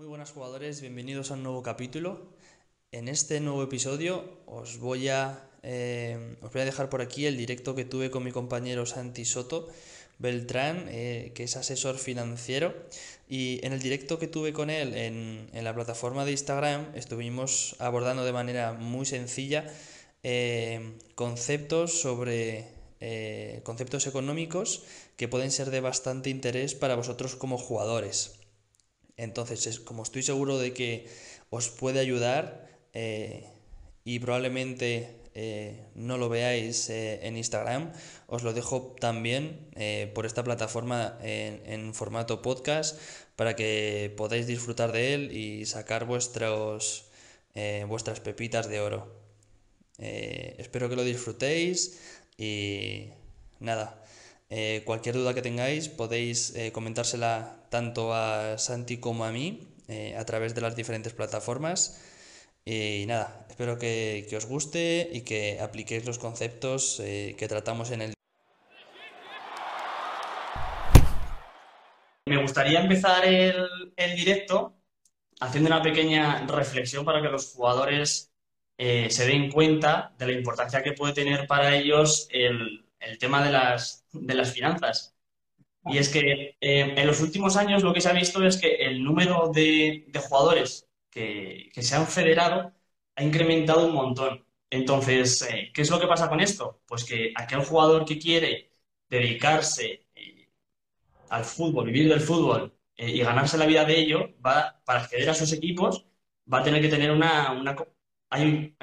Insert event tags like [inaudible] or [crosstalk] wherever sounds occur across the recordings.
Muy buenas jugadores, bienvenidos a un nuevo capítulo. En este nuevo episodio os voy a, eh, os voy a dejar por aquí el directo que tuve con mi compañero Santi Soto Beltrán, eh, que es asesor financiero. Y en el directo que tuve con él en, en la plataforma de Instagram estuvimos abordando de manera muy sencilla eh, conceptos sobre conceptos económicos que pueden ser de bastante interés para vosotros como jugadores. Entonces, como estoy seguro de que os puede ayudar eh, y probablemente eh, no lo veáis eh, en Instagram, os lo dejo también por esta plataforma en, formato podcast para que podáis disfrutar de él y sacar vuestros, vuestras pepitas de oro. espero que lo disfrutéis y nada, eh, cualquier duda que tengáis podéis eh, comentársela tanto a Santi como a mí eh, a través de las diferentes plataformas. Y nada, espero que, os guste y que apliquéis los conceptos que tratamos en el... Me gustaría empezar el, el directo haciendo una pequeña reflexión para que los jugadores se den cuenta de la importancia que puede tener para ellos el, el tema de las, de las finanzas. Y es que eh, en los últimos años lo que se ha visto es que el número de, jugadores que, se han federado ha incrementado un montón. Entonces, eh, ¿qué es lo que pasa con esto? Pues que aquel jugador que quiere dedicarse eh, al fútbol, vivir del fútbol y ganarse la vida de ello, va, para acceder a esos equipos, va a tener que tener una... una hay,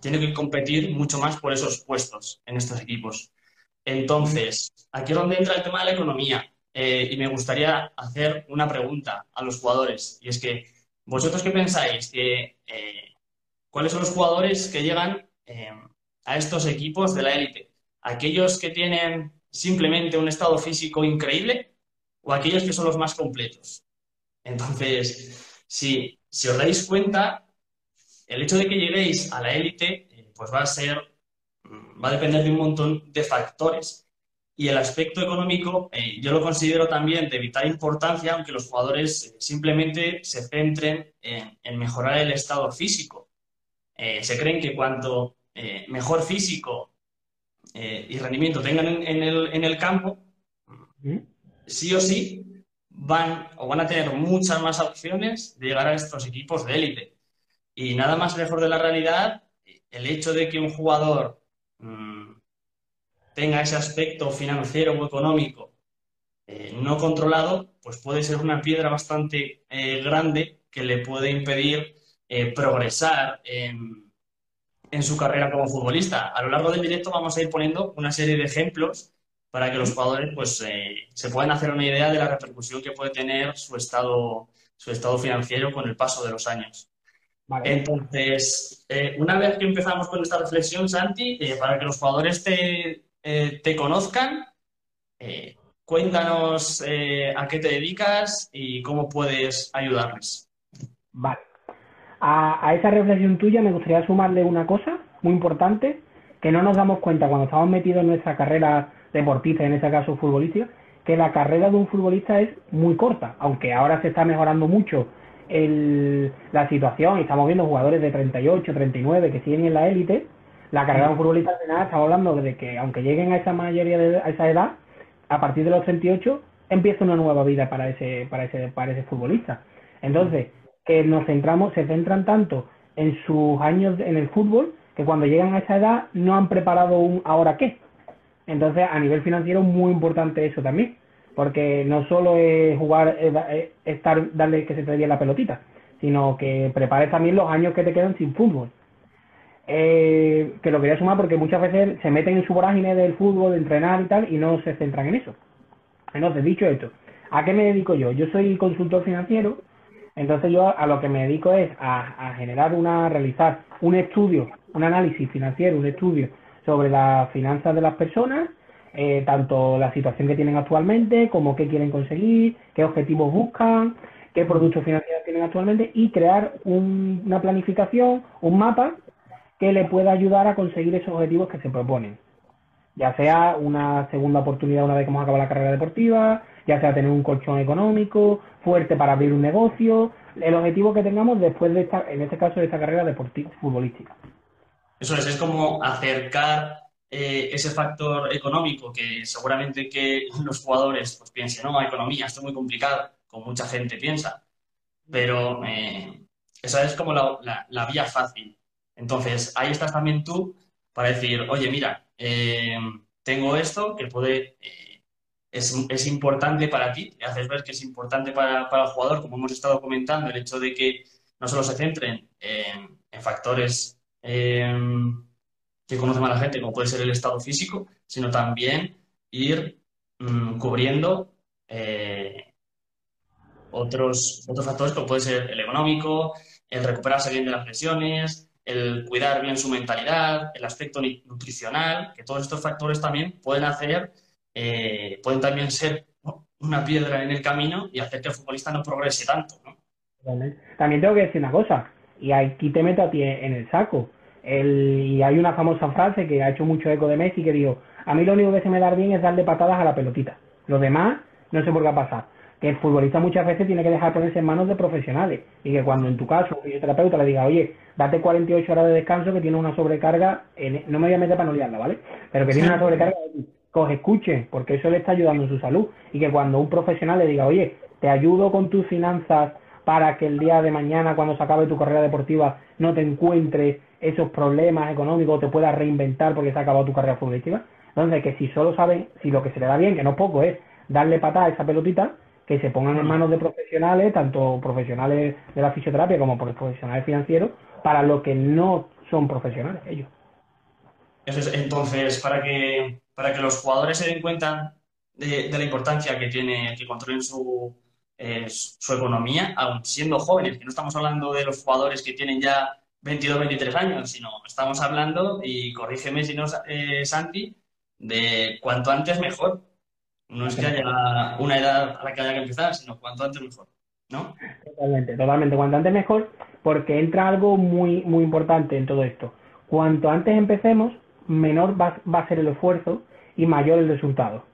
tiene que competir mucho más por esos puestos en estos equipos. Entonces, aquí es donde entra el tema de la economía. Eh, y me gustaría hacer una pregunta a los jugadores. Y es que, ¿vosotros qué pensáis? Que, eh, ¿Cuáles son los jugadores que llegan eh, a estos equipos de la élite? ¿Aquellos que tienen simplemente un estado físico increíble o aquellos que son los más completos? Entonces, si, si os dais cuenta, el hecho de que lleguéis a la élite, eh, pues va a ser, mm, va a depender de un montón de factores. Y el aspecto económico, eh, yo lo considero también de vital importancia, aunque los jugadores eh, simplemente se centren en, mejorar el estado físico. se creen que cuanto mejor físico y rendimiento tengan en, el, en el campo, sí o sí van o van a tener muchas más opciones de llegar a estos equipos de élite. Y nada más lejos de la realidad, el hecho de que un jugador mm, tenga ese aspecto financiero o económico eh, no controlado, pues puede ser una piedra bastante eh, grande que le puede impedir eh, progresar en, en, su carrera como futbolista. A lo largo del directo vamos a ir poniendo una serie de ejemplos para que los jugadores pues, se puedan hacer una idea de la repercusión que puede tener su estado, su estado financiero con el paso de los años. Entonces, eh, una vez que empezamos con esta reflexión, Santi, eh, para que los jugadores te, eh, te conozcan, cuéntanos a qué te dedicas y cómo puedes ayudarles. Vale. A, a, esa reflexión tuya me gustaría sumarle una cosa muy importante que no nos damos cuenta cuando estamos metidos en nuestra carrera deportista, en ese caso futbolística, que la carrera de un futbolista es muy corta, aunque ahora se está mejorando mucho el, la situación y estamos viendo jugadores de 38, 39 que siguen en la élite, la carrera de un futbolista al final estamos hablando de que aunque lleguen a esa mayoría de a esa edad, a partir de los 38 empieza una nueva vida para ese para ese para ese futbolista. Entonces, que nos centramos se centran tanto en sus años en el fútbol que cuando llegan a esa edad no han preparado un ahora qué. Entonces, a nivel financiero muy importante eso también porque no solo es jugar, es, estar, darle que se te dé la pelotita, sino que prepares también los años que te quedan sin fútbol. Eh, que lo quería sumar porque muchas veces se meten en su vorágine del fútbol, de entrenar y tal, y no se centran en eso. Entonces, dicho esto, ¿a qué me dedico yo? Yo soy consultor financiero, entonces yo a lo que me dedico es a, a generar una, realizar un estudio, un análisis financiero, un estudio sobre las finanzas de las personas, eh, tanto la situación que tienen actualmente, como qué quieren conseguir, qué objetivos buscan, qué productos financieros tienen actualmente y crear una planificación, un mapa que le pueda ayudar a conseguir esos objetivos que se proponen. Ya sea una segunda oportunidad una vez que hemos acabado la carrera deportiva, ya sea tener un colchón económico, fuerte para abrir un negocio, el objetivo que tengamos después de esta, en este caso, de esta carrera deportiva, futbolística. Eso es, es como acercar eh, ese factor económico que seguramente que los jugadores pues, piensen, no, economía, esto es muy complicado, como mucha gente piensa, pero eh, esa es como la, vía fácil. Entonces, ahí estás también tú para decir, oye, mira, eh, tengo esto que puede, es, importante para ti, le haces ver que es importante para, el jugador, como hemos estado comentando, el hecho de que no solo se centren en, en factores que conoce más la gente, como puede ser el estado físico, sino también ir mm, cubriendo eh, otros, otros factores como puede ser el económico, el recuperarse bien de las lesiones, el cuidar bien su mentalidad, el aspecto nutricional, que todos estos factores también pueden hacer, eh, pueden también ser una piedra en el camino y hacer que el futbolista no progrese tanto. También tengo que decir una cosa, y aquí te meto a ti en el saco y hay una famosa frase que ha hecho mucho eco de Messi que dijo, a mí lo único que se me da bien es darle patadas a la pelotita. Lo demás, no sé por qué ha. Que el futbolista muchas veces tiene que dejar ponerse en manos de profesionales y que cuando en tu caso un fisioterapeuta le diga, oye, date 48 horas de descanso que tiene una sobrecarga, no me voy a meter para no liarla, ¿vale? Pero que tiene una sobrecarga, coge, escuche, porque eso le está ayudando en su salud. Y que cuando un profesional le diga, oye, te ayudo con tus finanzas para que el día de mañana, cuando se acabe tu carrera deportiva, no te encuentres esos problemas económicos, te puedas reinventar porque se ha acabado tu carrera futbolística. Entonces, que si solo saben, si lo que se le da bien, que no poco, es darle patada a esa pelotita, que se pongan en manos de profesionales, tanto profesionales de la fisioterapia como profesionales financieros, para lo que no son profesionales ellos. Es, entonces, para que, para que los jugadores se den cuenta de la importancia que tiene que controlen su, su economía, aún siendo jóvenes, que no estamos hablando de los jugadores que tienen ya 22, 23 años, sino estamos hablando, y corrígeme si no, eh, Santi, de cuanto antes mejor. No es que haya una edad a la que haya que empezar, sino cuanto antes mejor, ¿no? Totalmente, totalmente. Cuanto antes mejor, porque entra algo muy, muy importante en todo esto. Cuanto antes empecemos, menor va, va a ser el esfuerzo y mayor el resultado.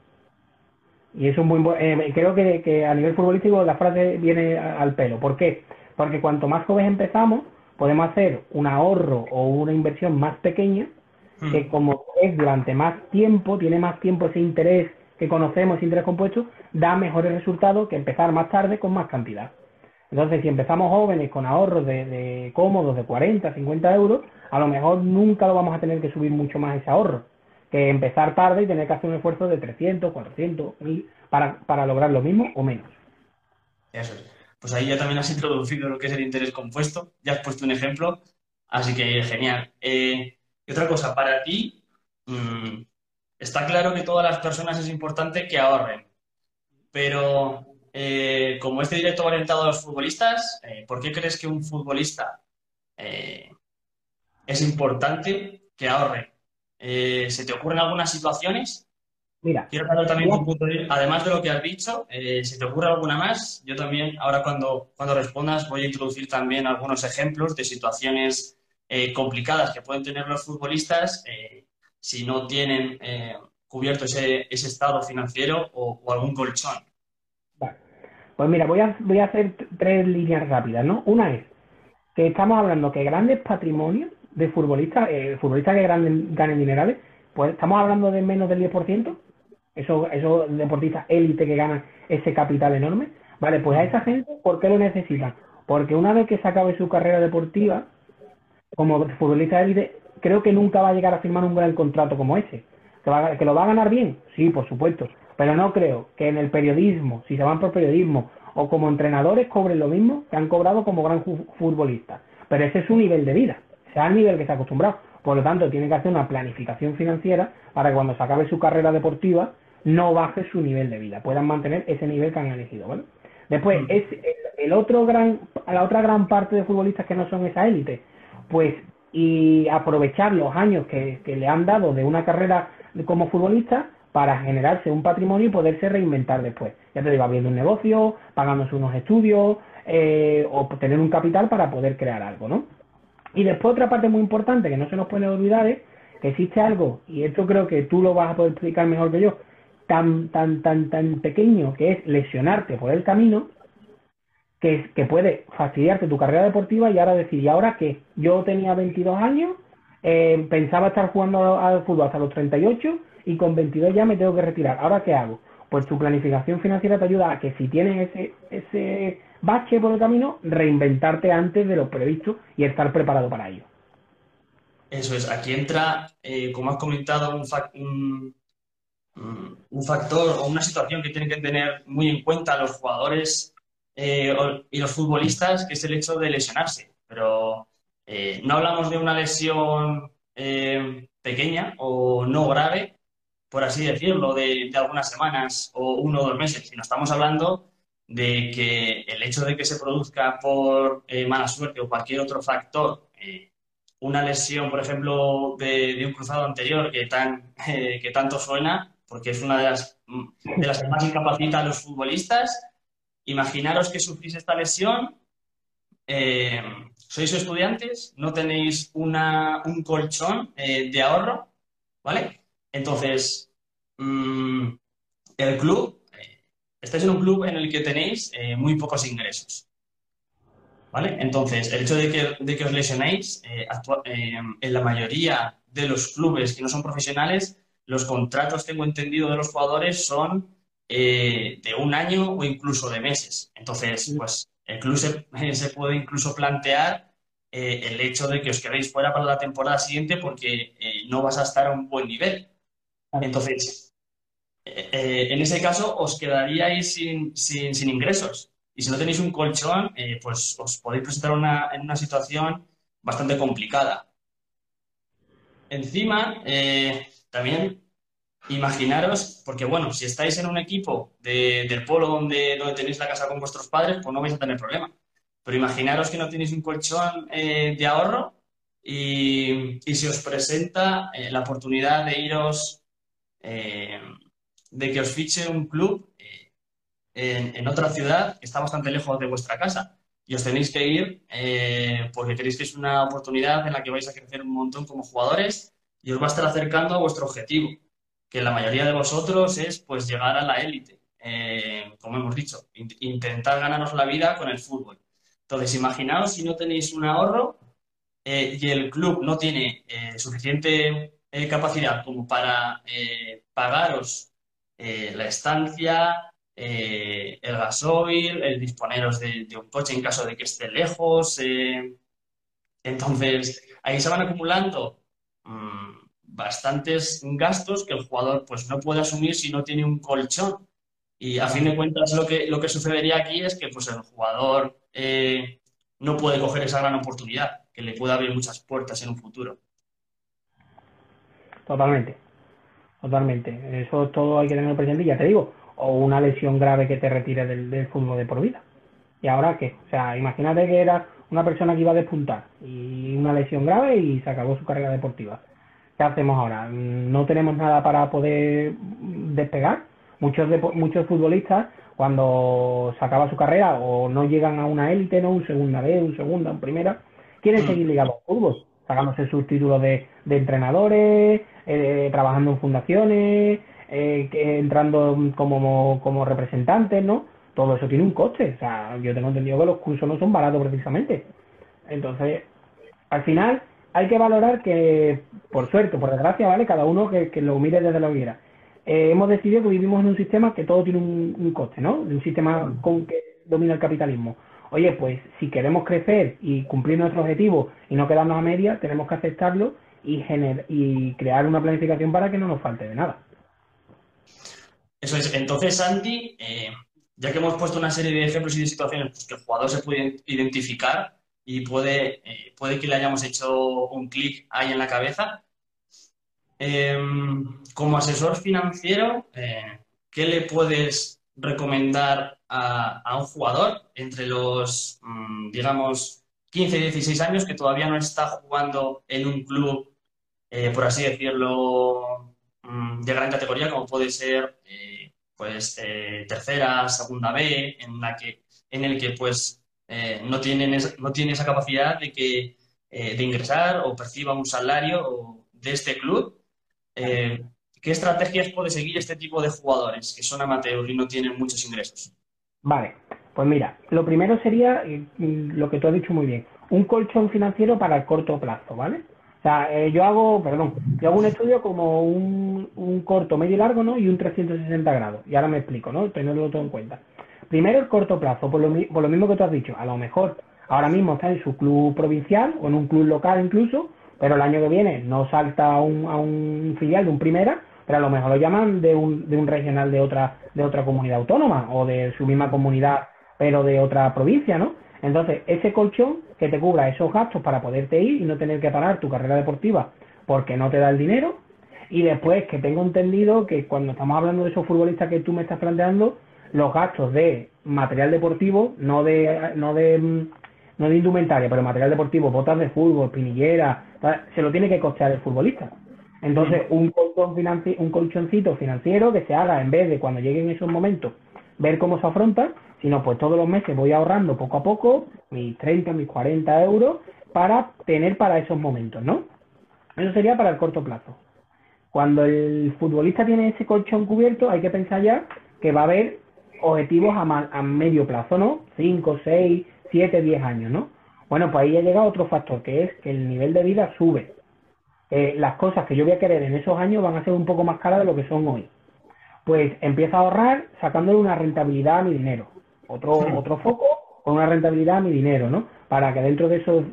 Y eso es muy eh, creo que, a nivel futbolístico la frase viene al pelo. ¿Por qué? Porque cuanto más jóvenes empezamos, podemos hacer un ahorro o una inversión más pequeña, que hmm. como es durante más tiempo, tiene más tiempo ese interés que conocemos, ese interés compuesto, da mejores resultados que empezar más tarde con más cantidad. Entonces, si empezamos jóvenes con ahorros de, de cómodos de 40, 50 euros, a lo mejor nunca lo vamos a tener que subir mucho más ese ahorro que empezar tarde y tener que hacer un esfuerzo de 300, 400, 1000 para, para lograr lo mismo o menos. Eso es. Pues ahí ya también has introducido lo que es el interés compuesto, ya has puesto un ejemplo, así que genial. Eh, y otra cosa, para ti, mm, está claro que todas las personas es importante que ahorren, pero eh, como este directo va orientado a los futbolistas, eh, ¿por qué crees que un futbolista es importante que ahorre? ¿Se te ocurren algunas situaciones? Mira, quiero saber también tu punto de Además de lo que has dicho, eh, si te ocurre alguna más, yo también, ahora cuando, cuando respondas, voy a introducir también algunos ejemplos de situaciones eh, complicadas que pueden tener los futbolistas si no tienen cubierto ese, ese, estado financiero o, algún colchón. Vale. Pues mira, voy a, voy a hacer tres líneas rápidas, ¿no? Una es que estamos hablando que grandes patrimonios de futbolistas, eh, futbolistas que ganen, ganen dinerales, pues estamos hablando de menos del 10%, esos, esos deportistas élite que ganan ese capital enorme, vale, pues a esa gente, ¿por qué lo necesitan? Porque una vez que se acabe su carrera deportiva, como futbolista élite, creo que nunca va a llegar a firmar un gran contrato como ese. ¿Que, ¿Que lo va a ganar bien? Sí, por supuesto. Pero no creo que en el periodismo, si se van por periodismo, o como entrenadores cobren lo mismo que han cobrado como gran futbolista. Pero ese es su nivel de vida sea al nivel que se ha acostumbrado. Por lo tanto, tiene que hacer una planificación financiera para que cuando se acabe su carrera deportiva no baje su nivel de vida, puedan mantener ese nivel que han elegido. ¿vale? Después, mm. es el, otro gran, la otra gran parte de futbolistas que no son esa élite, pues y aprovechar los años que, le han dado de una carrera como futbolista para generarse un patrimonio y poderse reinventar después. Ya te digo, abriendo un negocio, pagándose unos estudios eh, o tener un capital para poder crear algo, ¿no? Y después otra parte muy importante que no se nos puede olvidar es que existe algo, y esto creo que tú lo vas a poder explicar mejor que yo, tan, tan, tan, tan pequeño que es lesionarte por el camino, que, que puede fastidiarte tu carrera deportiva y ahora decir, ¿y ahora qué? Yo tenía 22 años, eh, pensaba estar jugando al fútbol hasta los 38 y con 22 ya me tengo que retirar. ¿Ahora qué hago? Pues tu planificación financiera te ayuda a que si tienes ese, ese bache por el camino, reinventarte antes de lo previsto y estar preparado para ello. Eso es, aquí entra, eh, como has comentado, un, un, factor o una situación que tienen que tener muy en cuenta los jugadores eh, y los futbolistas, que es el hecho de lesionarse. Pero eh, no hablamos de una lesión pequeña o no grave, por así decirlo, de, algunas semanas o uno o dos meses, sino estamos hablando de que el hecho de que se produzca por mala suerte o cualquier otro factor una lesión, por ejemplo, de, un cruzado anterior que, tan, [laughs] eh, que tanto suena, porque es una de las, que más incapacita a los futbolistas. Imaginaros que sufrís esta lesión, eh, sois estudiantes, no tenéis un colchón eh, de ahorro, ¿vale? Entonces, mm, el club, estáis en un club en el que tenéis muy pocos ingresos. ¿Vale? Entonces, el hecho de que, os lesionéis, eh, eh, en la mayoría de los clubes que no son profesionales, los contratos, tengo entendido, de los jugadores son eh, de un año o incluso de meses. Entonces, pues el club se, [laughs] puede incluso plantear el hecho de que os quedéis fuera para la temporada siguiente porque no vas a estar a un buen nivel. Entonces, en ese caso, os quedaríais sin, sin ingresos. Y si no tenéis un colchón, eh, pues os podéis presentar en una situación bastante complicada. Encima, eh, también imaginaros, porque bueno, si estáis en un equipo del polo donde, donde tenéis la casa con vuestros padres, pues no vais a tener problema. Pero imaginaros que no tenéis un colchón eh, de ahorro y, y, se os presenta la oportunidad de iros, de que os fiche un club en, otra ciudad que está bastante lejos de vuestra casa y os tenéis que ir eh, porque creéis que es una oportunidad en la que vais a crecer un montón como jugadores y os va a estar acercando a vuestro objetivo, que la mayoría de vosotros es pues llegar a la élite, eh, como hemos dicho, intentar ganaros la vida con el fútbol. Entonces, imaginaos si no tenéis un ahorro eh, y el club no tiene suficiente capacidad como para pagaros la estancia, eh, el gasoil, el disponeros de, un coche en caso de que esté lejos. Eh, entonces, ahí se van acumulando mm, bastantes gastos que el jugador pues, no puede asumir si no tiene un colchón. Y a fin de cuentas, lo que, lo que sucedería aquí es que pues, el jugador eh, no puede coger esa gran oportunidad, que le puede abrir muchas puertas en un futuro. Totalmente, totalmente. Eso todo hay que tenerlo presente. Ya te digo, o una lesión grave que te retire del, fútbol de por vida. ¿Y ahora qué? O sea, imagínate que era una persona que iba a despuntar y una lesión grave y se acabó su carrera deportiva. ¿Qué hacemos ahora? No tenemos nada para poder despegar. Muchos, muchos futbolistas, cuando se acaba su carrera o no llegan a una élite, no un segunda B, un segunda, un primera, quieren mm. seguir ligados al fútbol, sacándose sus títulos de, entrenadores, eh, trabajando en fundaciones, eh, entrando como, como representantes, ¿no? Todo eso tiene un coste. O sea, yo tengo entendido que los cursos no son baratos precisamente. Entonces, al final hay que valorar que, por suerte, por desgracia, ¿vale? Cada uno que, lo mire desde la hoguera. Eh, hemos decidido que vivimos en un sistema que todo tiene un, coste, ¿no? Un sistema con que domina el capitalismo. Oye, pues si queremos crecer y cumplir nuestro objetivo y no quedarnos a media, tenemos que aceptarlo y, y crear una planificación para que no nos falte de nada. Eso es. Entonces, Santi, eh, ya que hemos puesto una serie de ejemplos y de situaciones pues, que el jugador se puede identificar y puede, eh, puede que le hayamos hecho un clic ahí en la cabeza, em, como asesor financiero, eh, ¿qué le puedes recomendar a, un jugador entre los, mm, digamos, 15 y 16 años que todavía no está jugando en un club, por así decirlo, Mm, de gran categoría, como puede ser eh, pues eh, tercera, segunda B, en la que, en el que pues eh, no, tienen no tiene esa capacidad de que de ingresar o perciba un salario de este club. ¿qué estrategias puede seguir este tipo de jugadores que son amateurs y no tienen muchos ingresos? Vale, pues mira, lo primero sería lo que tú has dicho muy bien, un colchón financiero para el corto plazo, ¿vale? O sea, eh, yo hago, perdón, yo hago un estudio como un, un, corto, medio y largo, ¿no? Y un 360 grados. Y ahora me explico, ¿no? Tenerlo todo en cuenta. Primero el corto plazo, por lo, por lo mismo que tú has dicho, a lo mejor ahora mismo está en su club provincial o en un club local incluso, pero el año que viene no salta a un, a un filial de un primera, pero a lo mejor lo llaman de un, de un regional de otra, de otra comunidad autónoma o de su misma comunidad, pero de otra provincia, ¿no? Entonces, ese colchón que te cubra esos gastos para poderte ir y no tener que parar tu carrera deportiva porque no te da el dinero. Y después que tengo entendido que cuando estamos hablando de esos futbolistas que tú me estás planteando, los gastos de material deportivo, no de, no de, no de indumentaria, pero material deportivo, botas de fútbol, pinillera, se lo tiene que costear el futbolista. Entonces, un, colchón un colchoncito financiero que se haga en vez de cuando lleguen esos momentos, ver cómo se afronta sino pues todos los meses voy ahorrando poco a poco mis 30, mis 40 euros para tener para esos momentos, ¿no? Eso sería para el corto plazo. Cuando el futbolista tiene ese colchón cubierto, hay que pensar ya que va a haber objetivos a, medio plazo, ¿no? 5, 6, 7, 10 años, ¿no? Bueno, pues ahí ha llegado otro factor, que es que el nivel de vida sube. Eh, las cosas que yo voy a querer en esos años van a ser un poco más caras de lo que son hoy. Pues empieza a ahorrar sacándole una rentabilidad a mi dinero otro, otro foco con una rentabilidad a mi dinero, ¿no? Para que dentro de esos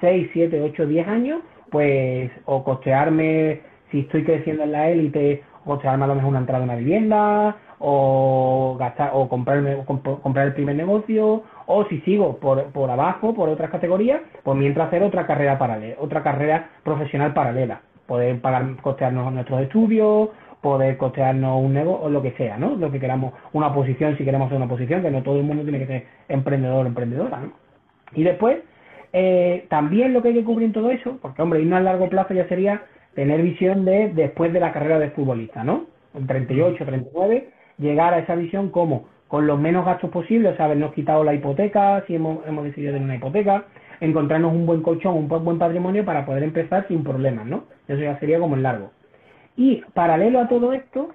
6, 7, 8, 10 años, pues, o costearme, si estoy creciendo en la élite, costearme a lo mejor una entrada en una vivienda, o gastar, o comprarme, comprar el primer negocio, o si sigo por, por abajo, por otras categorías, pues mientras hacer otra carrera paralela, otra carrera profesional paralela. Poder pagar, costearnos nuestros estudios, poder costearnos un negocio o lo que sea, ¿no? Lo que queramos, una posición, si queremos hacer una posición, que no todo el mundo tiene que ser emprendedor o emprendedora, ¿no? Y después, eh, también lo que hay que cubrir en todo eso, porque hombre, irnos a largo plazo ya sería tener visión de después de la carrera de futbolista, ¿no? En 38, 39, llegar a esa visión como con los menos gastos posibles, o sea, habernos quitado la hipoteca, si hemos, hemos decidido tener una hipoteca, encontrarnos un buen colchón, un buen patrimonio para poder empezar sin problemas, ¿no? Eso ya sería como en largo. Y paralelo a todo esto,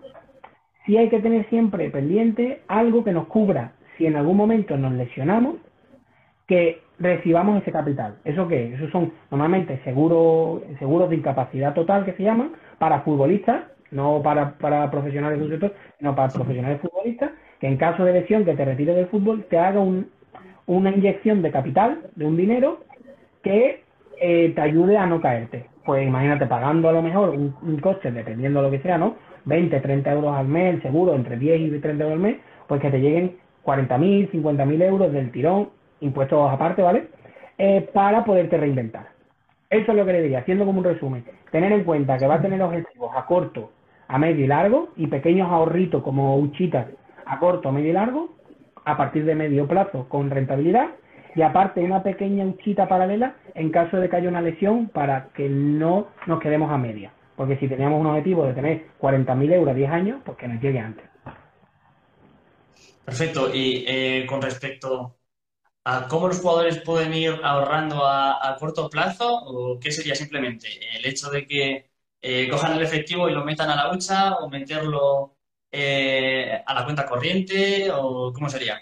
sí hay que tener siempre pendiente algo que nos cubra si en algún momento nos lesionamos, que recibamos ese capital. ¿Eso qué? Eso son normalmente seguros, seguros de incapacidad total que se llaman para futbolistas, no para, para profesionales de un sector, sino para profesionales futbolistas, que en caso de lesión que te retire del fútbol, te haga una inyección de capital, de un dinero, que eh, te ayude a no caerte pues imagínate pagando a lo mejor un, coche, dependiendo de lo que sea, ¿no? 20, 30 euros al mes, seguro, entre 10 y 30 euros al mes, pues que te lleguen 40.000, 50.000 euros del tirón, impuestos aparte, ¿vale? Eh, para poderte reinventar. Eso es lo que le diría, haciendo como un resumen. Tener en cuenta que va a tener objetivos a corto, a medio y largo, y pequeños ahorritos como huchitas a corto, medio y largo, a partir de medio plazo con rentabilidad, y aparte una pequeña huchita paralela en caso de que haya una lesión para que no nos quedemos a media. Porque si teníamos un objetivo de tener 40.000 euros a 10 años, pues que nos llegue antes. Perfecto. Y eh, con respecto a cómo los jugadores pueden ir ahorrando a, corto plazo, ¿o qué sería simplemente el hecho de que eh, cojan el efectivo y lo metan a la hucha o meterlo eh, a la cuenta corriente o cómo sería?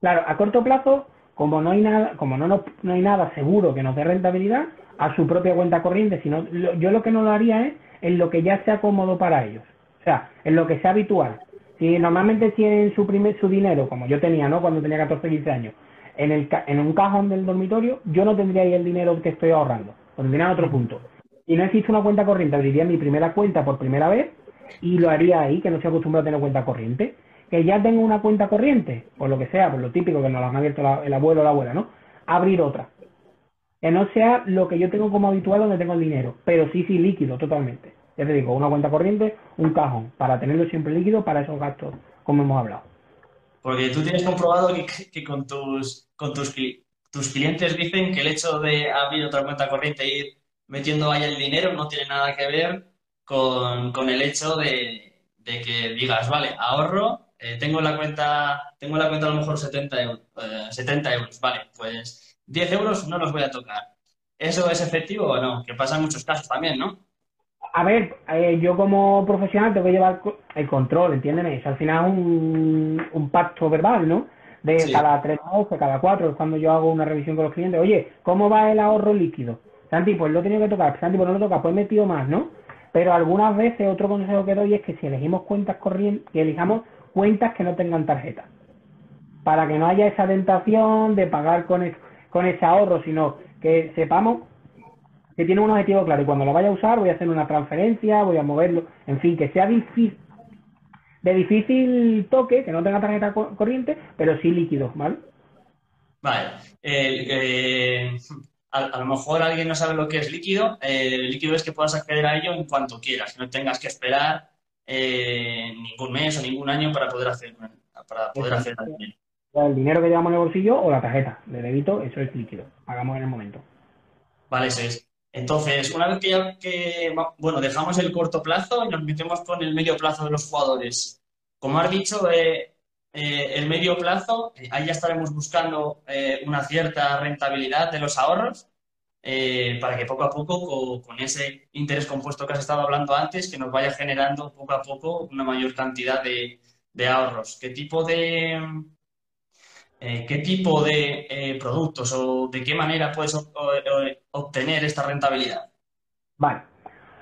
Claro, a corto plazo como no hay nada, como no, no, hay nada seguro que nos dé rentabilidad, a su propia cuenta corriente, sino yo lo que no lo haría es en lo que ya sea cómodo para ellos, o sea, en lo que sea habitual. Si normalmente tienen su primer su dinero, como yo tenía, ¿no? Cuando tenía 14, 15 años, en el en un cajón del dormitorio, yo no tendría ahí el dinero que estoy ahorrando, lo tendría en otro punto. Y no existe una cuenta corriente, abriría mi primera cuenta por primera vez y lo haría ahí, que no se acostumbrado a tener cuenta corriente que ya tengo una cuenta corriente, por lo que sea, por lo típico que nos lo han abierto el abuelo o la abuela, ¿no? Abrir otra. Que no sea lo que yo tengo como habitual donde tengo el dinero, pero sí, sí, líquido totalmente. Ya te digo, una cuenta corriente, un cajón, para tenerlo siempre líquido para esos gastos, como hemos hablado. Porque tú tienes comprobado que, con, tus, con tus, tus clientes dicen que el hecho de abrir otra cuenta corriente e ir metiendo ahí el dinero no tiene nada que ver con, con el hecho de, de que digas, vale, ahorro eh, tengo la cuenta, tengo la cuenta a lo mejor 70 euros, 70 eh, euros, vale, pues 10 euros no los voy a tocar. ¿Eso es efectivo o no? Que pasa en muchos casos también, ¿no? A ver, eh, yo como profesional tengo que llevar el control, entiéndeme. Es al final un, un pacto verbal, ¿no? De cada tres meses, cada cuatro, cuando yo hago una revisión con los clientes. Oye, ¿cómo va el ahorro líquido? Santi, pues lo he tenido que tocar. Santi, pues no lo toca, pues he metido más, ¿no? Pero algunas veces otro consejo que doy es que si elegimos cuentas corrientes, que elijamos cuentas que no tengan tarjeta. Para que no haya esa tentación de pagar con, con ese ahorro, sino que sepamos que tiene un objetivo claro y cuando lo vaya a usar voy a hacer una transferencia, voy a moverlo, en fin, que sea difícil, de difícil toque, que no tenga tarjeta corriente, pero sí líquido, ¿vale? Vale. Eh, a, lo mejor alguien no sabe lo que es líquido. El líquido es que puedas acceder a ello en cuanto quieras, no tengas que esperar eh, ningún mes o ningún año para poder hacer para poder hacer el dinero que llevamos en el bolsillo o la tarjeta de débito, eso es líquido. Pagamos en el momento. Vale, eso es. Entonces, una vez que ya que, bueno, dejamos el corto plazo y nos metemos con el medio plazo de los jugadores. Como has dicho, eh, eh, el medio plazo, eh, ahí ya estaremos buscando una cierta rentabilidad de los ahorros para que poco a poco, con, ese interés compuesto que has estado hablando antes, que nos vaya generando poco a poco una mayor cantidad de, de ahorros. ¿Qué tipo de, eh, qué tipo de eh, productos o de qué manera puedes obtener esta rentabilidad. Vale.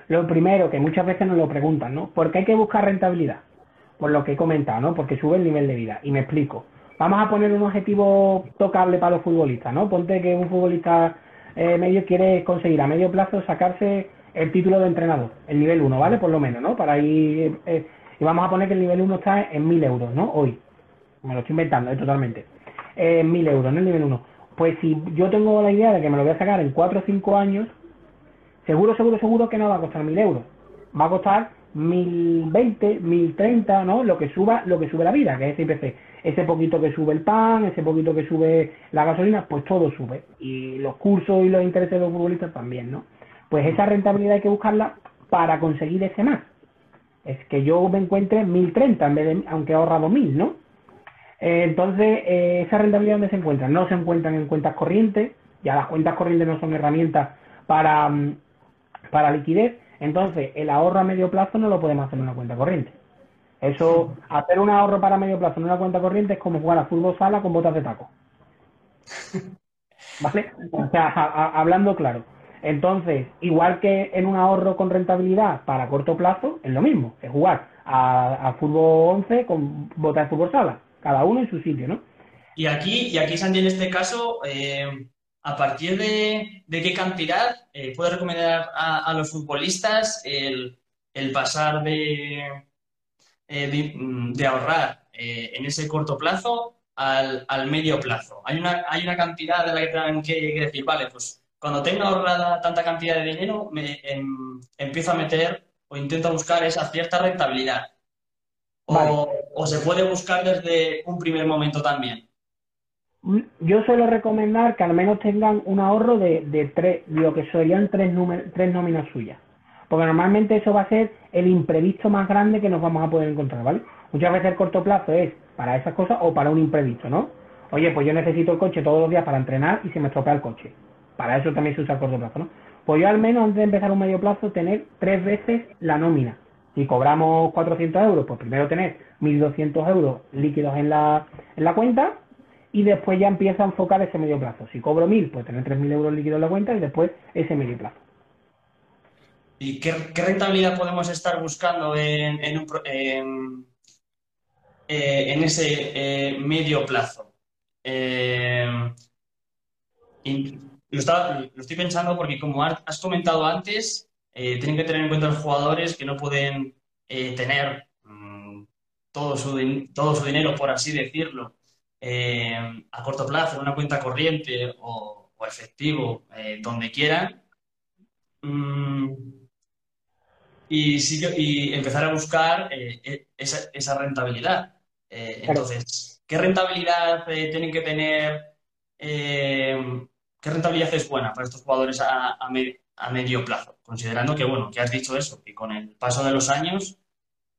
Lo primero, que muchas veces nos lo preguntan, ¿no? ¿Por qué hay que buscar rentabilidad? Por lo que he comentado, ¿no? Porque sube el nivel de vida. Y me explico. Vamos a poner un objetivo tocable para los futbolistas, ¿no? Ponte que un futbolista eh, medio quiere conseguir a medio plazo sacarse el título de entrenador, el nivel 1, ¿vale? Por lo menos, ¿no? Para ir... y vamos a poner que el nivel 1 está en 1000 euros, ¿no? Hoy. Me lo estoy inventando, ¿eh? totalmente eh, 1.000 euros en el nivel 1. Pues si yo tengo la idea de que me lo voy a sacar en 4 o 5 años, seguro, seguro, seguro que no va a costar 1.000 euros. Va a costar 1.020, 1.030, ¿no? Lo que suba, lo que sube la vida, que es IPC. Ese poquito que sube el pan, ese poquito que sube la gasolina, pues todo sube. Y los cursos y los intereses de los futbolistas también, ¿no? Pues esa rentabilidad hay que buscarla para conseguir ese más. Es que yo me encuentre 1.030 en vez de, aunque he ahorrado 1.000, ¿no? Eh, entonces, eh, ¿esa rentabilidad dónde se encuentra? No se encuentran en cuentas corrientes, ya las cuentas corrientes no son herramientas para, mm, para liquidez, entonces el ahorro a medio plazo no lo podemos hacer en una cuenta corriente. Eso, hacer un ahorro para medio plazo en una cuenta corriente es como jugar a fútbol sala con botas de taco. [laughs] ¿Vale? O sea, hablando claro. Entonces, igual que en un ahorro con rentabilidad para corto plazo, es lo mismo, es jugar a, a fútbol 11 con botas de fútbol sala cada uno en su sitio, ¿no? Y aquí, y aquí Sandy, en este caso, eh, ¿a partir de, qué cantidad eh, puede recomendar a, los futbolistas el, pasar de, eh, mm, de, ahorrar en ese corto plazo al, medio plazo? ¿Hay una, ¿Hay una cantidad de la que tengan que, decir, vale, pues cuando tenga ahorrada tanta cantidad de dinero, me em, empiezo a meter o intento buscar esa cierta rentabilidad? O, se puede buscar desde un primer momento también? Mm, yo suelo recomendar que al menos tengan un ahorro de, de tres, lo que serían tres, tres nóminas suyas. Porque normalmente eso va a ser el imprevisto más grande que nos vamos a poder encontrar, ¿vale? Muchas veces el corto plazo es para esas cosas o para un imprevisto, ¿no? Oye, pues yo necesito el coche todos los días para entrenar y se me estropea el coche. Para eso también se usa el corto plazo, ¿no? Pues yo al menos antes de empezar un medio plazo tener tres veces la nómina. Si cobramos 400 euros, pues primero tener 1.200 euros líquidos en la, en la cuenta y después ya empieza a enfocar ese medio plazo. Si cobro 1.000, pues tener 3.000 euros líquidos en la cuenta y después ese medio plazo. ¿Y qué, rentabilidad podemos estar buscando en, en, eh, ese eh, medio plazo? Eh, lo, estoy pensando porque como has comentado antes, tienen que tener en cuenta los jugadores que no pueden tener mm, todo, su, todo su dinero, por así decirlo, a corto plazo en una cuenta corriente o, efectivo, donde quieran. Mm, y, y, empezar a buscar e, esa, rentabilidad. entonces, ¿qué rentabilidad tienen que tener? ¿Qué rentabilidad es buena para estos jugadores a, a, a medio plazo, considerando que, bueno, que has dicho eso, que con el paso de los años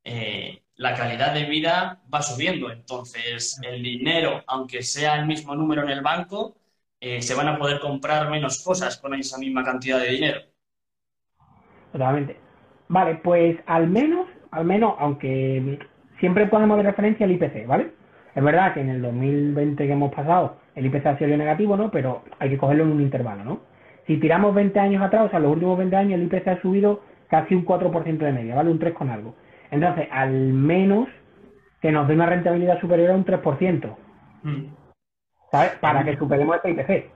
eh, la calidad de vida va subiendo. Entonces, el dinero, aunque sea el mismo número en el banco, eh, se van a poder comprar menos cosas con esa misma cantidad de dinero. Totalmente. Vale, pues al menos, al menos, aunque siempre podemos ver referencia al IPC, ¿vale? Es verdad que en el 2020 que hemos pasado el IPC ha sido negativo, ¿no? Pero hay que cogerlo en un intervalo, ¿no? Si tiramos 20 años atrás, o sea, los últimos 20 años el IPC ha subido casi un 4% de media, ¿vale? Un 3 con algo. Entonces, al menos que nos dé una rentabilidad superior a un 3%. Mm. ¿Sabes? Para que superemos este IPC.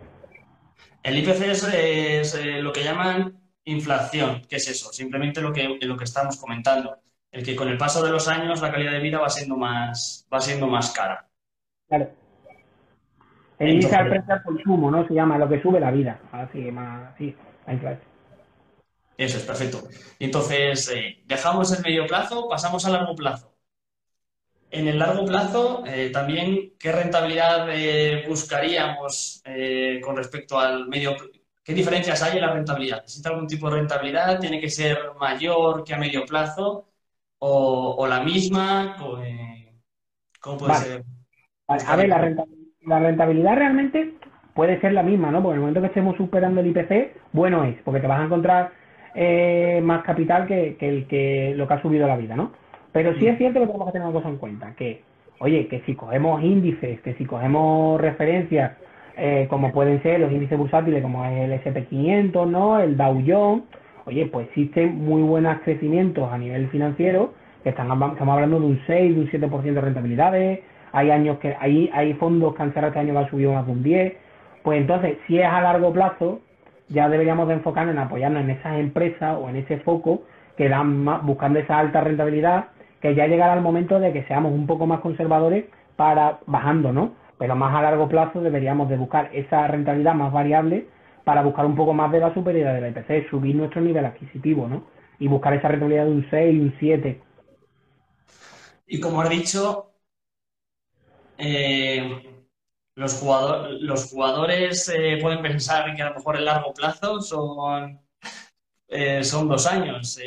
El IPC es, eh, lo que llaman inflación. ¿Qué es eso? Simplemente lo que, lo que estamos comentando. El que con el paso de los años la calidad de vida va siendo más, va siendo más cara. Claro. El índice al precio al consumo, ¿no? Se llama lo que sube la vida. Así, más, así, la inflación. Eso es, perfecto. Entonces, eh, dejamos el medio plazo, pasamos al largo plazo. En el largo plazo, eh, también, ¿qué rentabilidad eh, buscaríamos con respecto al medio ¿Qué diferencias hay en la rentabilidad? ¿Existe algún tipo de rentabilidad? ¿Tiene que ser mayor que a medio plazo? ¿O, la misma? ¿Cómo puede ser? A ver, la rentabilidad, realmente puede ser la misma, ¿no? Porque en el momento que estemos superando el IPC, bueno es, porque te vas a encontrar eh, más capital que, el que lo que ha subido la vida, ¿no? Pero sí es mm. cierto que tenemos que tener una cosa en cuenta, que, oye, que si cogemos índices, que si cogemos referencias eh, como pueden ser los índices bursátiles como el SP500, ¿no? El Dow Jones. Oye, pues existen muy buenos crecimientos a nivel financiero, que están, estamos hablando de un 6, de un 7% de rentabilidades. Hay años que hay, hay fondos que han cerrado este año que han subido más de un 10. Pues entonces, si es a largo plazo, ya deberíamos de enfocarnos en apoyarnos en esas empresas o en ese foco que dan más, buscando esa alta rentabilidad, que ya llegará el momento de que seamos un poco más conservadores para bajando, ¿no? Pero más a largo plazo deberíamos de buscar esa rentabilidad más variable para buscar un poco más de la superioridad de la IPC, subir nuestro nivel adquisitivo, ¿no? Y buscar esa rentabilidad de un 6, un 7. Y como has dicho, eh, los, los jugadores eh, pueden pensar que a lo mejor el largo plazo son, eh, son dos años.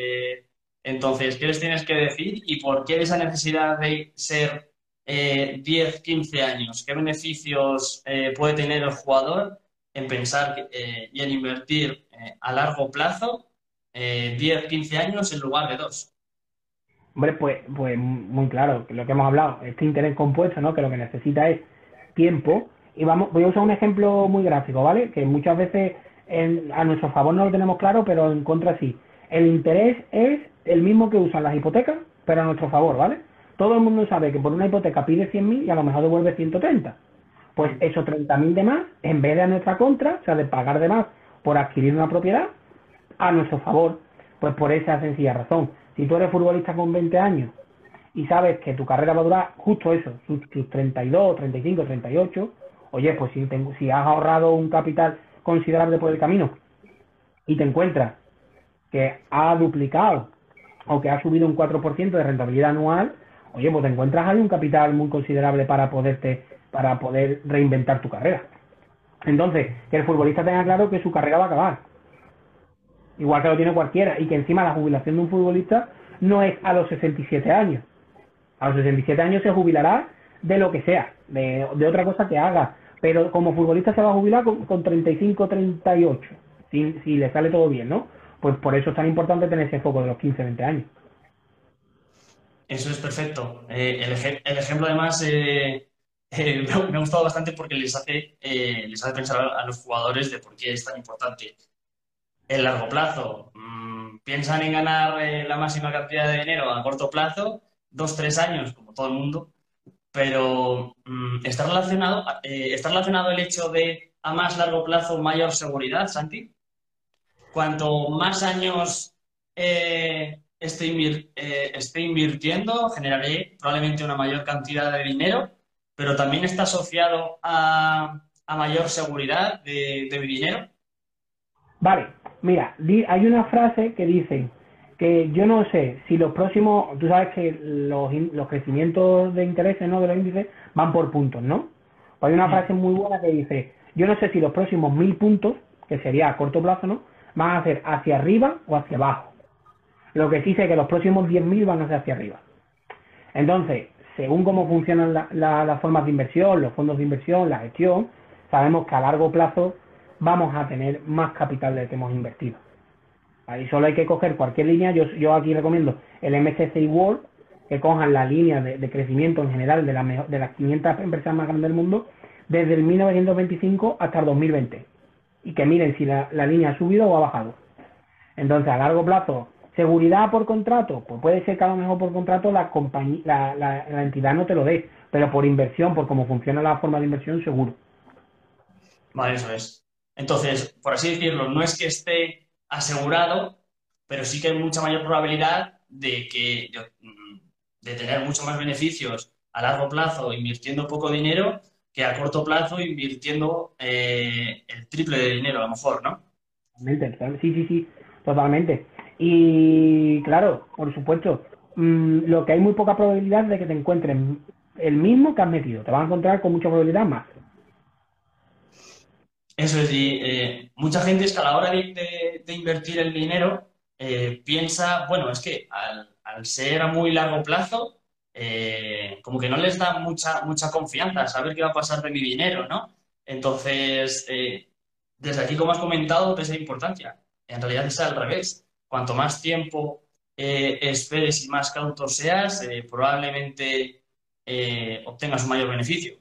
entonces, ¿qué les tienes que decir y por qué esa necesidad de ser 10, eh, 15 años, ¿qué beneficios eh, puede tener el jugador en pensar eh, y en invertir a largo plazo 10, 15 años en lugar de dos? Hombre, pues, pues muy claro, lo que hemos hablado, este interés compuesto, ¿no? Que lo que necesita es tiempo. Y vamos, voy a usar un ejemplo muy gráfico, ¿vale? Que muchas veces a nuestro favor no lo tenemos claro, pero en contra sí. El interés es el mismo que usan las hipotecas, pero a nuestro favor, ¿vale? Todo el mundo sabe que por una hipoteca pide 100.000 y a lo mejor devuelve 130. Pues esos 30.000 de más, en vez de a nuestra contra, o sea, de pagar de más por adquirir una propiedad, a nuestro favor, pues por esa sencilla razón. Si tú eres futbolista con 20 años y sabes que tu carrera va a durar justo eso, sus, 32, 35, 38, oye, pues si, si has ahorrado un capital considerable por el camino y te encuentras que ha duplicado o que ha subido un 4% de rentabilidad anual, oye, pues te encuentras ahí un capital muy considerable para poderte, para poder reinventar tu carrera. Entonces, que el futbolista tenga claro que su carrera va a acabar. Igual que lo tiene cualquiera. Y que encima la jubilación de un futbolista no es a los 67 años. A los 67 años se jubilará de lo que sea, de, otra cosa que haga. Pero como futbolista se va a jubilar con, con 35, 38. Si, si le sale todo bien, ¿no? Pues por eso es tan importante tener ese foco de los 15, 20 años. Eso es perfecto. Eh, el, ejemplo, además, eh, eh, [laughs] me, ha gustado bastante porque les hace, les hace pensar a, los jugadores de por qué es tan importante el largo plazo. Mm, piensan en ganar la máxima cantidad de dinero a corto plazo, dos, tres años, como todo el mundo, pero mm, está, relacionado, está relacionado el hecho de a más largo plazo mayor seguridad, Santi. Cuanto más años esté, eh, esté invirtiendo, generaré probablemente una mayor cantidad de dinero, pero también está asociado a, mayor seguridad de, mi dinero. Vale, mira, hay una frase que dice que yo no sé si los próximos, tú sabes que los, los crecimientos de intereses ¿no? de los índices van por puntos, ¿no? Pues hay una frase muy buena que dice, yo no sé si los próximos mil puntos, que sería a corto plazo, ¿no? Van a ser hacia arriba o hacia abajo. Lo que sí sé que los próximos 10.000 van a ser hacia arriba. Entonces, según cómo funcionan las formas de inversión, los fondos de inversión, la gestión, sabemos que a largo plazo vamos a tener más capital del que hemos invertido. Ahí solo hay que coger cualquier línea. Yo, aquí recomiendo el MSCI World, que cojan la línea de, crecimiento en general de, la, de las 500 empresas más grandes del mundo desde el 1925 hasta el 2020 y que miren si la, línea ha subido o ha bajado. Entonces, a largo plazo, seguridad por contrato, pues puede ser que a lo mejor por contrato la, la, la, entidad no te lo dé, pero por inversión, por cómo funciona la forma de inversión, seguro. Vale, eso es. Entonces, por así decirlo, no es que esté asegurado, pero sí que hay mucha mayor probabilidad de que de tener mucho más beneficios a largo plazo invirtiendo poco dinero que a corto plazo invirtiendo eh, el triple de dinero a lo mejor, ¿no? Sí, sí, sí, totalmente. Y claro, por supuesto, mm, lo que hay muy poca probabilidad de que te encuentren el mismo que has metido. Te vas a encontrar con mucha probabilidad más. Eso es, y eh, mucha gente es que a la hora de, invertir el dinero eh, piensa, bueno, es que al, ser a muy largo plazo, eh, como que no les da mucha, mucha confianza saber qué va a pasar de mi dinero, ¿no? Entonces, desde aquí, como has comentado, esa importancia. En realidad es al revés. Cuanto más tiempo esperes y más cauto seas, probablemente obtengas un mayor beneficio.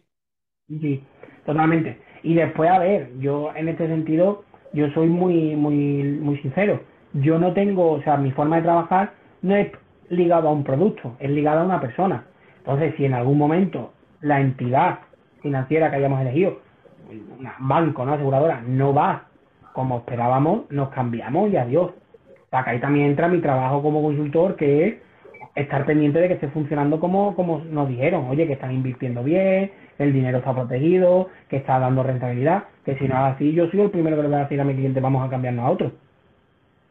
Sí, totalmente. Y después, a ver, yo en este sentido, yo soy muy, muy, muy sincero. Yo no tengo, o sea, mi forma de trabajar no es ligado a un producto, es ligado a una persona. Entonces, si en algún momento la entidad financiera que hayamos elegido, un banco, una aseguradora, no va como esperábamos, nos cambiamos y adiós. Que ahí también entra mi trabajo como consultor, que es estar pendiente de que esté funcionando como, como nos dijeron, oye, que están invirtiendo bien, el dinero está protegido, que está dando rentabilidad, que si no es así, yo soy el primero que le voy a decir a mi cliente, vamos a cambiarnos a otro.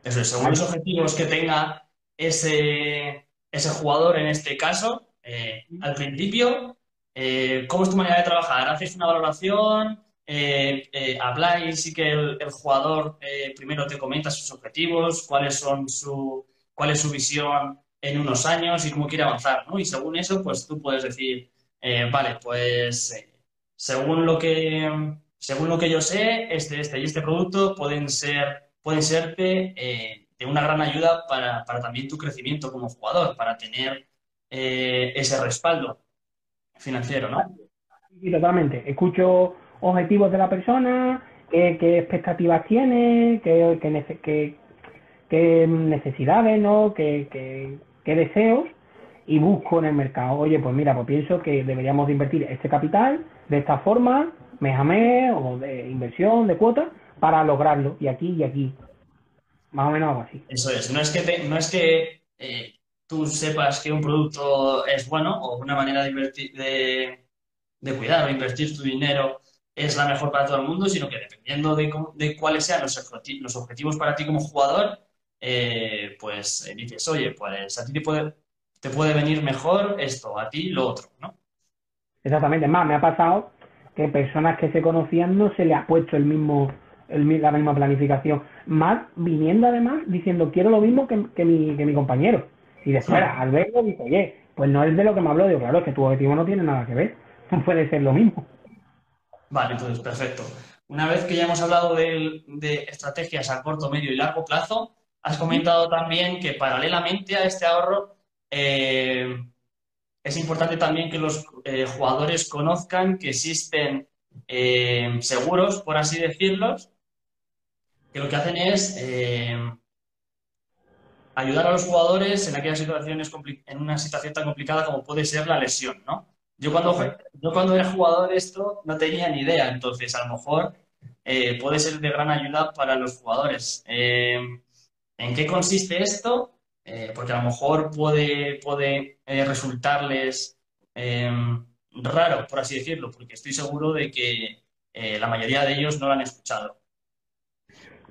Eso es, según los objetivos que tenga ese, ese jugador en este caso, eh, al principio, eh, ¿cómo es tu manera de trabajar? ¿Haces una valoración? Eh, ¿Habláis y que el, jugador primero te comenta sus objetivos? ¿Cuáles son su, ¿Cuál es su visión en unos años y cómo quiere avanzar? ¿no? Y según eso, pues tú puedes decir, eh, vale, pues eh, según lo que según lo que yo sé, este, este y este producto pueden ser, pueden serte eh, de una gran ayuda para, también tu crecimiento como jugador, para tener ese respaldo financiero, ¿no? Sí, totalmente. Escucho objetivos de la persona, qué, expectativas tiene, qué, qué, necesidades, ¿no? qué, qué deseos y busco en el mercado, oye, pues mira, pues pienso que deberíamos de invertir este capital de esta forma, mes a mes, o de inversión, de cuota, para lograrlo, y aquí y aquí. Más o menos algo así. Eso es, no es que, no es que eh, tú sepas que un producto es bueno o una manera de invertir, de, cuidar o invertir tu dinero es la mejor para todo el mundo, sino que dependiendo de, cuáles sean los, los objetivos para ti como jugador, eh, pues eh, dices, oye, pues a ti te puede, te puede venir mejor esto, a ti lo otro, ¿no? Exactamente, más me ha pasado que personas que se conocían no se le ha puesto el mismo el, la misma planificación, más viniendo además diciendo quiero lo mismo que, mi, que mi compañero. Y después al verlo dice, oye, pues no es de lo que me habló, digo, claro, es que tu objetivo no tiene nada que ver, no puede ser lo mismo. Vale, entonces, perfecto. Una vez que ya hemos hablado de, de estrategias a corto, medio y largo plazo, has comentado también que paralelamente a este ahorro eh, es importante también que los eh, jugadores conozcan que existen eh, seguros, por así decirlos, que lo que hacen es ayudar a los jugadores en aquellas situaciones, en una situación tan complicada como puede ser la lesión, ¿no? Yo cuando, yo cuando era jugador esto no tenía ni idea, entonces a lo mejor puede ser de gran ayuda para los jugadores. ¿En qué consiste esto? Eh, porque a lo mejor puede, puede eh, resultarles raro, por así decirlo, porque estoy seguro de que eh, la mayoría de ellos no lo han escuchado.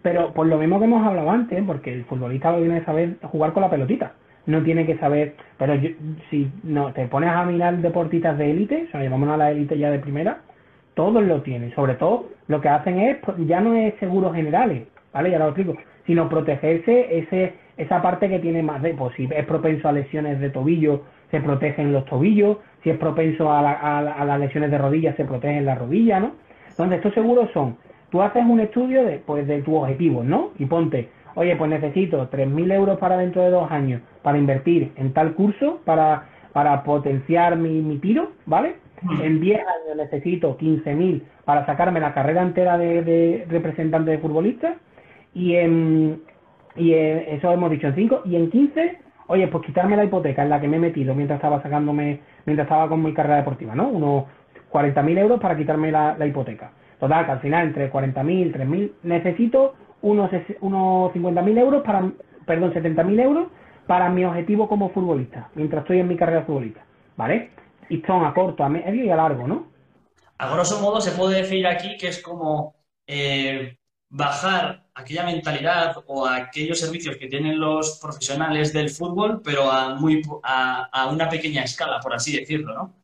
Pero por lo mismo que hemos hablado antes, porque el futbolista lo tiene que saber jugar con la pelotita. No tiene que saber, pero si no te pones a mirar deportistas de élite, o sea, llevamos a la élite ya de primera, todos lo tienen. Sobre todo, lo que hacen es, ya no es seguros generales, ¿vale? Ya lo explico, sino protegerse ese esa parte que tiene más de, pues si es propenso a lesiones de tobillo, se protegen los tobillos, si es propenso a, las lesiones de rodillas, se protegen las rodillas, ¿no? Entonces, estos seguros son, tú haces un estudio de, pues, de tus objetivos, ¿no? Y ponte, oye, pues necesito 3.000 euros para dentro de dos años para invertir en tal curso, para, para potenciar mi, mi tiro, ¿vale? En 10 años necesito 15.000 para sacarme la carrera entera de, de representante de futbolista y en, y eso hemos dicho en 5 y en 15, oye, pues quitarme la hipoteca en la que me he metido mientras estaba sacándome, mientras estaba con mi carrera deportiva, ¿no? Unos 40.000 euros para quitarme la, la hipoteca. Total, que al final entre 40.000, 3.000, necesito unos, unos 50.000 euros para, perdón, 70.000 euros para mi objetivo como futbolista, mientras estoy en mi carrera futbolista, ¿vale? Y son a corto, a medio y a largo, ¿no? A grosso modo se puede decir aquí que es como eh, bajar aquella mentalidad o aquellos servicios que tienen los profesionales del fútbol, pero a, muy, a, a una pequeña escala, por así decirlo, ¿no?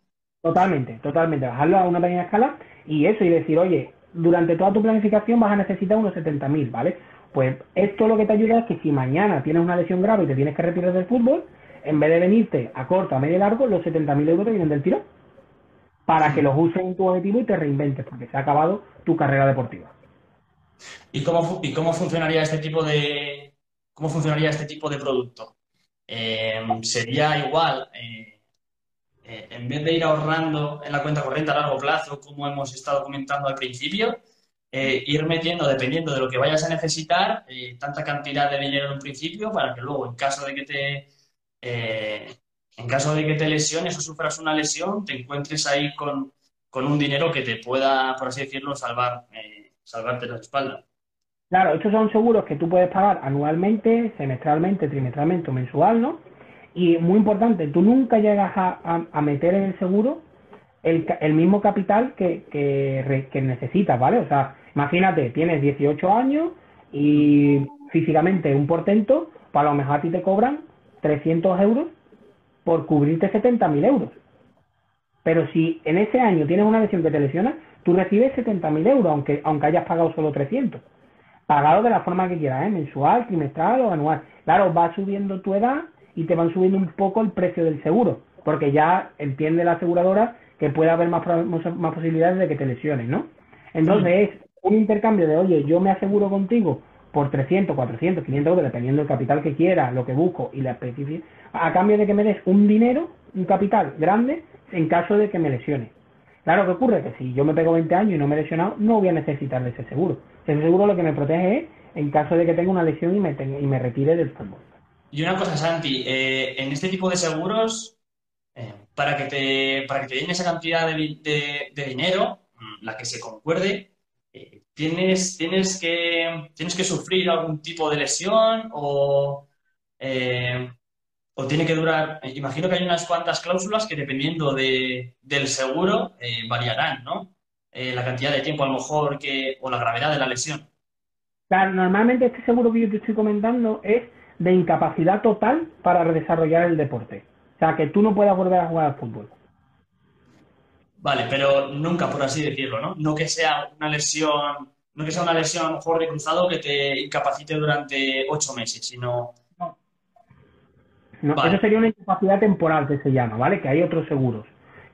Totalmente, totalmente. Bajarlo a una pequeña escala y eso, y decir, oye, durante toda tu planificación vas a necesitar unos 70.000, ¿vale? Pues esto lo que te ayuda es que si mañana tienes una lesión grave y te tienes que retirar del fútbol, en vez de venirte a corto, a medio y largo, los 70.000 euros te vienen del tiro para que los uses en tu objetivo y te reinventes, porque se ha acabado tu carrera deportiva. ¿Y cómo, y cómo funcionaría este tipo de cómo funcionaría este tipo de producto? Eh, sería igual, eh, eh, en vez de ir ahorrando en la cuenta corriente a largo plazo, como hemos estado comentando al principio, ir metiendo, dependiendo de lo que vayas a necesitar, tanta cantidad de dinero en un principio para que luego, en caso de que te en caso de que te lesiones o sufras una lesión, te encuentres ahí con, con un dinero que te pueda, por así decirlo, salvar salvarte la espalda. Claro, estos son seguros que tú puedes pagar anualmente, semestralmente, trimestralmente o mensual, ¿no? Y muy importante, tú nunca llegas a, meter en el seguro el, el mismo capital que, que, necesitas, ¿vale? O sea, imagínate, tienes 18 años y físicamente un portento, para pues lo mejor a ti te cobran 300 euros por cubrirte 70.000 euros. Pero si en ese año tienes una lesión que te lesiona, tú recibes 70.000 euros, aunque, aunque hayas pagado solo 300. Pagado de la forma que quieras, ¿eh? mensual, trimestral o anual. Claro, va subiendo tu edad y te van subiendo un poco el precio del seguro, porque ya entiende la aseguradora que puede haber más, más posibilidades de que te lesiones, ¿no? Entonces es un intercambio de, oye, yo me aseguro contigo por 300, 400, 500 euros, dependiendo del capital que quieras, lo que busco y la especificidad, a cambio de que me des un dinero, un capital grande, en caso de que me lesione. Claro, ¿qué ocurre? Que si yo me pego 20 años y no me he lesionado, no voy a necesitar de ese seguro. Ese seguro lo que me protege es en caso de que tenga una lesión y me, y me retire del fútbol. Y una cosa, Santi, eh, en este tipo de seguros, eh, para, que te, para que te den esa cantidad de, dinero, mm, la que se concuerde, eh, tienes, tienes, que, tienes que sufrir algún tipo de lesión o o tiene que durar, imagino que hay unas cuantas cláusulas que dependiendo de, del seguro variarán, ¿no? La cantidad de tiempo a lo mejor que, o la gravedad de la lesión. Claro, normalmente este seguro que yo te estoy comentando es de incapacidad total para desarrollar el deporte. O sea, que tú no puedas volver a jugar al fútbol. Vale, pero nunca, por así decirlo, ¿no? No que sea una lesión, no que sea una lesión a lo mejor de cruzado que te incapacite durante ocho meses, sino eso sería una incapacidad temporal que se llama, ¿vale? Que hay otros seguros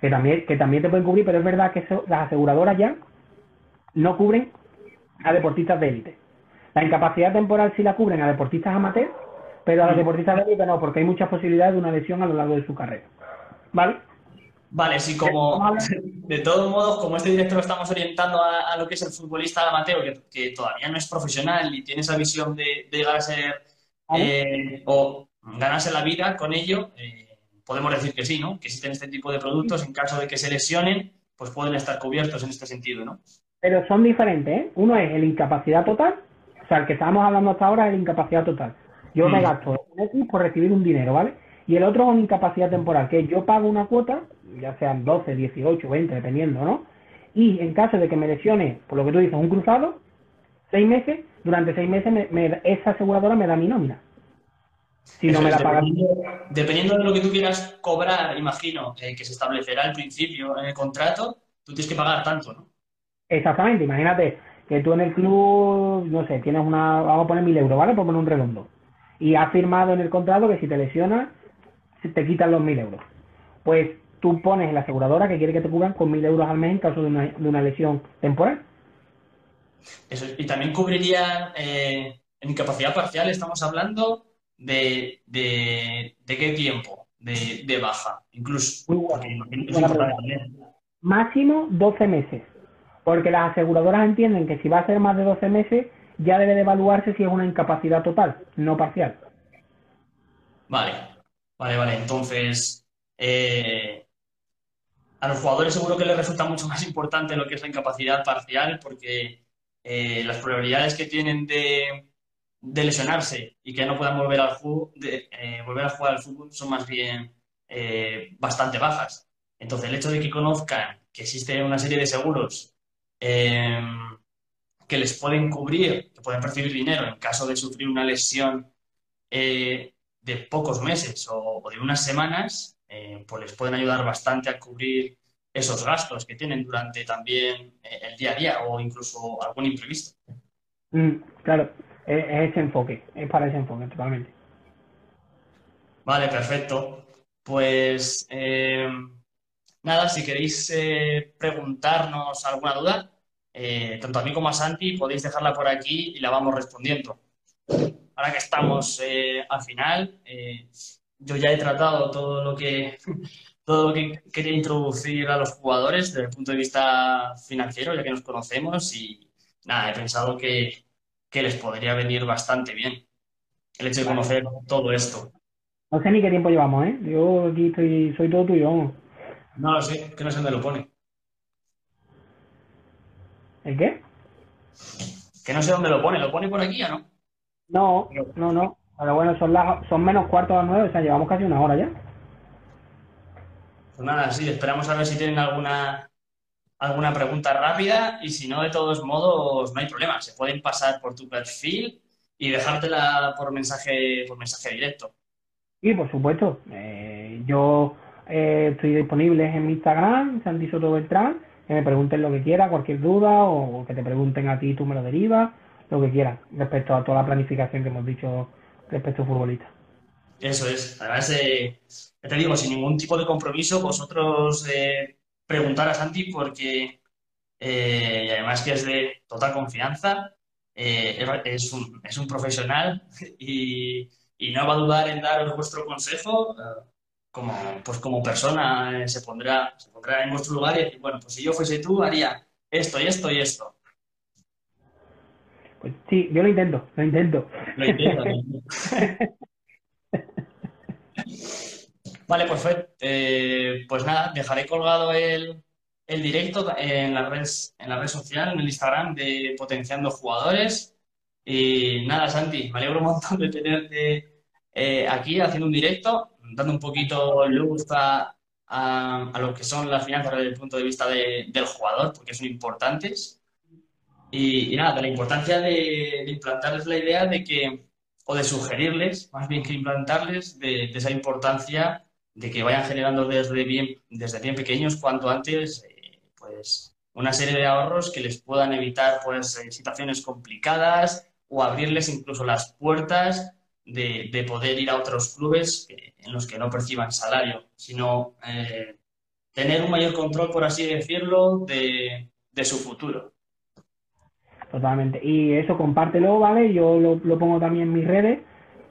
que también, que también te pueden cubrir, pero es verdad que las aseguradoras ya no cubren a deportistas de élite. La incapacidad temporal sí la cubren a deportistas amateurs, pero a los mm. deportistas de élite no, porque hay muchas posibilidades de una lesión a lo largo de su carrera. ¿Vale? Vale, sí, como de [laughs] todos modos, como este directo lo estamos orientando a, lo que es el futbolista amateur, que, todavía no es profesional y tiene esa visión de, llegar a ser eh, o ganarse la vida con ello, eh, podemos decir que sí, ¿no? Que existen este tipo de productos, en caso de que se lesionen, pues pueden estar cubiertos en este sentido, ¿no? Pero son diferentes, ¿eh? Uno es el incapacidad total, o sea, el que estábamos hablando hasta ahora es el incapacidad total. Yo me mm. gasto un X por recibir un dinero, ¿vale? Y el otro es una incapacidad temporal, que yo pago una cuota, ya sean 12, 18, 20, dependiendo, ¿no? Y en caso de que me lesione, por lo que tú dices, un cruzado, seis meses, durante seis meses esa aseguradora me da mi nómina. Si no me la pagan. Dependiendo, de lo que tú quieras cobrar, imagino, eh, que se establecerá al principio en el contrato, tú tienes que pagar tanto, ¿no? Exactamente, imagínate que tú en el club, no sé, tienes una, vamos a poner mil euros, ¿vale? Por poner un redondo. Y has firmado en el contrato que si te lesionas, te quitan los mil euros. Pues tú pones en la aseguradora que quiere que te cubran con mil euros al mes en caso de una, lesión temporal. Eso, y también cubriría eh, en incapacidad parcial estamos hablando de, de, qué tiempo de, baja, incluso. Máximo 12 meses, porque las aseguradoras entienden que si va a ser más de 12 meses, ya debe de evaluarse si es una incapacidad total, no parcial. Vale, vale, vale. Entonces, eh, a los jugadores seguro que les resulta mucho más importante lo que es la incapacidad parcial porque eh, las probabilidades que tienen de, lesionarse y que no puedan volver, al de, eh, volver a jugar al fútbol son más bien bastante bajas. Entonces, el hecho de que conozcan que existe una serie de seguros que les pueden cubrir, que pueden percibir dinero en caso de sufrir una lesión de pocos meses o de unas semanas, eh, pues les pueden ayudar bastante a cubrir esos gastos que tienen durante también eh, el día a día o incluso algún imprevisto. Mm, claro, es, ese enfoque, es para ese enfoque totalmente. Vale, perfecto. Pues eh, nada, si queréis preguntarnos alguna duda, tanto a mí como a Santi, podéis dejarla por aquí y la vamos respondiendo. Ahora que estamos al final, yo ya he tratado todo lo que [laughs] todo lo que quería introducir a los jugadores desde el punto de vista financiero, ya que nos conocemos y nada, he pensado que, les podría venir bastante bien el hecho de conocer todo esto. No sé ni qué tiempo llevamos, ¿eh? Yo aquí estoy, soy todo tuyo. No lo sé, que no sé dónde lo pone. ¿El qué? Que no sé dónde lo pone, ¿lo pone por aquí o no? No, no, no. Pero bueno, son, son menos cuartos a las nueve, o sea, llevamos casi una hora ya. Pues nada, sí, esperamos a ver si tienen alguna, alguna pregunta rápida y si no, de todos modos, no hay problema. Se pueden pasar por tu perfil y dejártela por mensaje, por mensaje directo. Sí, por supuesto. Eh, yo eh, estoy disponible en mi Instagram, Santi Soto Beltrán, que me pregunten lo que quieran, cualquier duda o que te pregunten a ti, tú me lo derivas, lo que quieran, respecto a toda la planificación que hemos dicho respecto a futbolista. Eso es. Además, eh, te digo, sin ningún tipo de compromiso, vosotros eh, preguntar a Santi porque, eh, y además que es de total confianza, eh, es, un, es, un, profesional [laughs] y, y, no va a dudar en daros vuestro consejo. Como, pues como persona se, pondrá, se pondrá en vuestro lugar y decir, bueno, pues si yo fuese tú, haría esto y esto y esto. Pues sí, yo lo intento, lo intento. Lo intento. [laughs] vale, perfecto. Eh, pues nada, dejaré colgado el, directo en la, red, en la red social, en el Instagram de Potenciando Jugadores. Y nada, Santi, me alegro un montón de tenerte eh, aquí haciendo un directo, dando un poquito luz a, a, lo que son las finanzas desde el punto de vista del jugador, porque son importantes. Y, nada, de la importancia de, implantarles la idea de que, o de sugerirles, más bien que implantarles, de, esa importancia de que vayan generando desde bien, desde bien pequeños, cuanto antes, eh, pues una serie de ahorros que les puedan evitar pues situaciones complicadas o abrirles incluso las puertas de, poder ir a otros clubes en los que no perciban salario, sino eh, tener un mayor control, por así decirlo, de su futuro. Totalmente. Y eso compártelo, ¿vale? Yo lo, pongo también en mis redes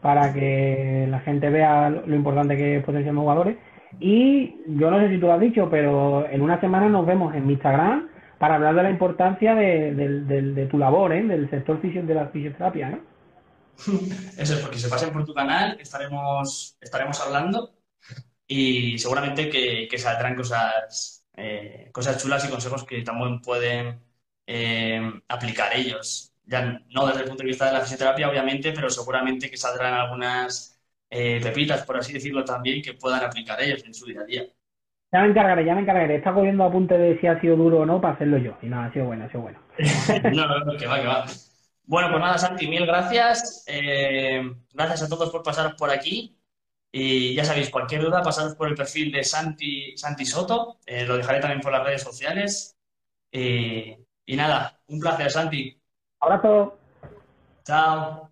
para que la gente vea lo importante que es potenciar jugadores. Y yo no sé si tú lo has dicho, pero en una semana nos vemos en mi Instagram para hablar de la importancia de, tu labor, ¿eh? del sector de la fisioterapia. ¿eh? [laughs] Eso es, porque se pasen por tu canal, estaremos, estaremos hablando y seguramente que, saldrán cosas, eh, cosas chulas y consejos que también pueden eh, aplicar ellos. Ya no desde el punto de vista de la fisioterapia, obviamente, pero seguramente que saldrán algunas eh, pepitas, por así decirlo, también que puedan aplicar ellos en su día a día. Ya me encargaré, ya me encargaré. Está cogiendo apunte de si ha sido duro o no para hacerlo yo. Y nada, ha sido bueno, ha sido bueno. [laughs] no, no, no, que va, que va. Bueno, pues nada, Santi, mil gracias. Eh, gracias a todos por pasaros por aquí. Y ya sabéis, cualquier duda, pasaros por el perfil de Santi, Santi Soto. lo dejaré también por las redes sociales. Y nada, un placer, Santi. Abrazo. Chao.